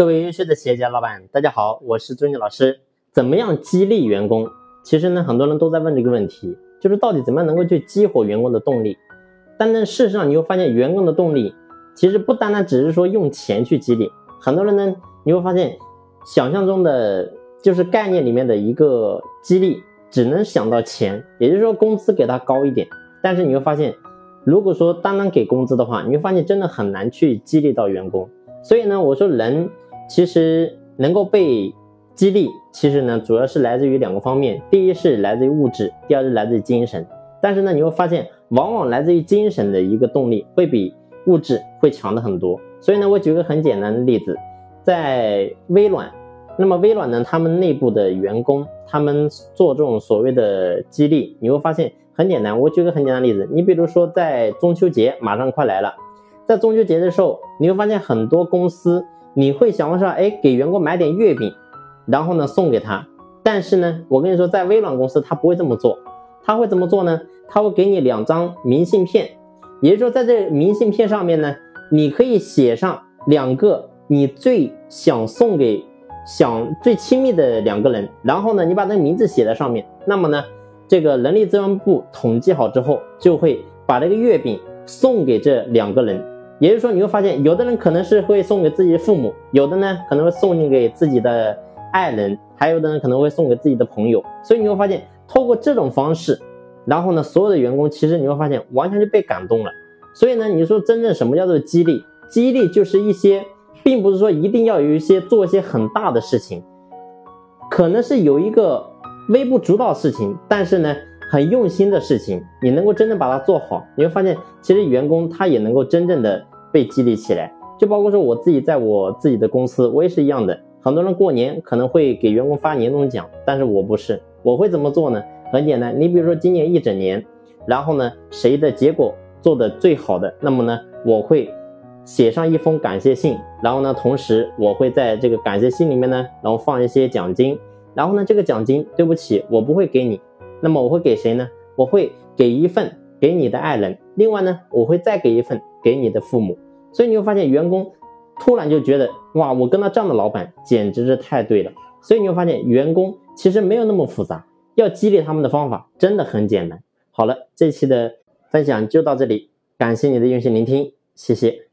各位优秀的企业家老板，大家好，我是朱妮老师。怎么样激励员工？其实呢，很多人都在问这个问题，就是到底怎么样能够去激活员工的动力？但呢，事实上你会发现，员工的动力其实不单单只是说用钱去激励。很多人呢，你会发现，想象中的就是概念里面的一个激励，只能想到钱，也就是说工资给他高一点。但是你会发现，如果说单单给工资的话，你会发现真的很难去激励到员工。所以呢，我说人其实能够被激励，其实呢主要是来自于两个方面，第一是来自于物质，第二是来自于精神。但是呢，你会发现往往来自于精神的一个动力会比物质会强的很多。所以呢，我举个很简单的例子，在微软，那么微软呢，他们内部的员工，他们做这种所谓的激励，你会发现很简单。我举个很简单的例子，你比如说在中秋节马上快来了。在中秋节的时候，你会发现很多公司，你会想说，哎，给员工买点月饼，然后呢送给他。但是呢，我跟你说，在微软公司他不会这么做，他会怎么做呢？他会给你两张明信片，也就是说，在这明信片上面呢，你可以写上两个你最想送给、想最亲密的两个人，然后呢，你把那个名字写在上面。那么呢，这个人力资源部统计好之后，就会把这个月饼送给这两个人。也就是说，你会发现，有的人可能是会送给自己的父母，有的呢可能会送给自己的爱人，还有的人可能会送给自己的朋友。所以你会发现，透过这种方式，然后呢，所有的员工其实你会发现完全就被感动了。所以呢，你说真正什么叫做激励？激励就是一些，并不是说一定要有一些做一些很大的事情，可能是有一个微不足道事情，但是呢。很用心的事情，你能够真正把它做好，你会发现，其实员工他也能够真正的被激励起来。就包括说我自己在我自己的公司，我也是一样的。很多人过年可能会给员工发年终奖，但是我不是，我会怎么做呢？很简单，你比如说今年一整年，然后呢，谁的结果做的最好的，那么呢，我会写上一封感谢信，然后呢，同时我会在这个感谢信里面呢，然后放一些奖金，然后呢，这个奖金对不起，我不会给你。那么我会给谁呢？我会给一份给你的爱人，另外呢，我会再给一份给你的父母。所以你会发现，员工突然就觉得，哇，我跟了这样的老板简直是太对了。所以你会发现，员工其实没有那么复杂，要激励他们的方法真的很简单。好了，这期的分享就到这里，感谢你的用心聆听，谢谢。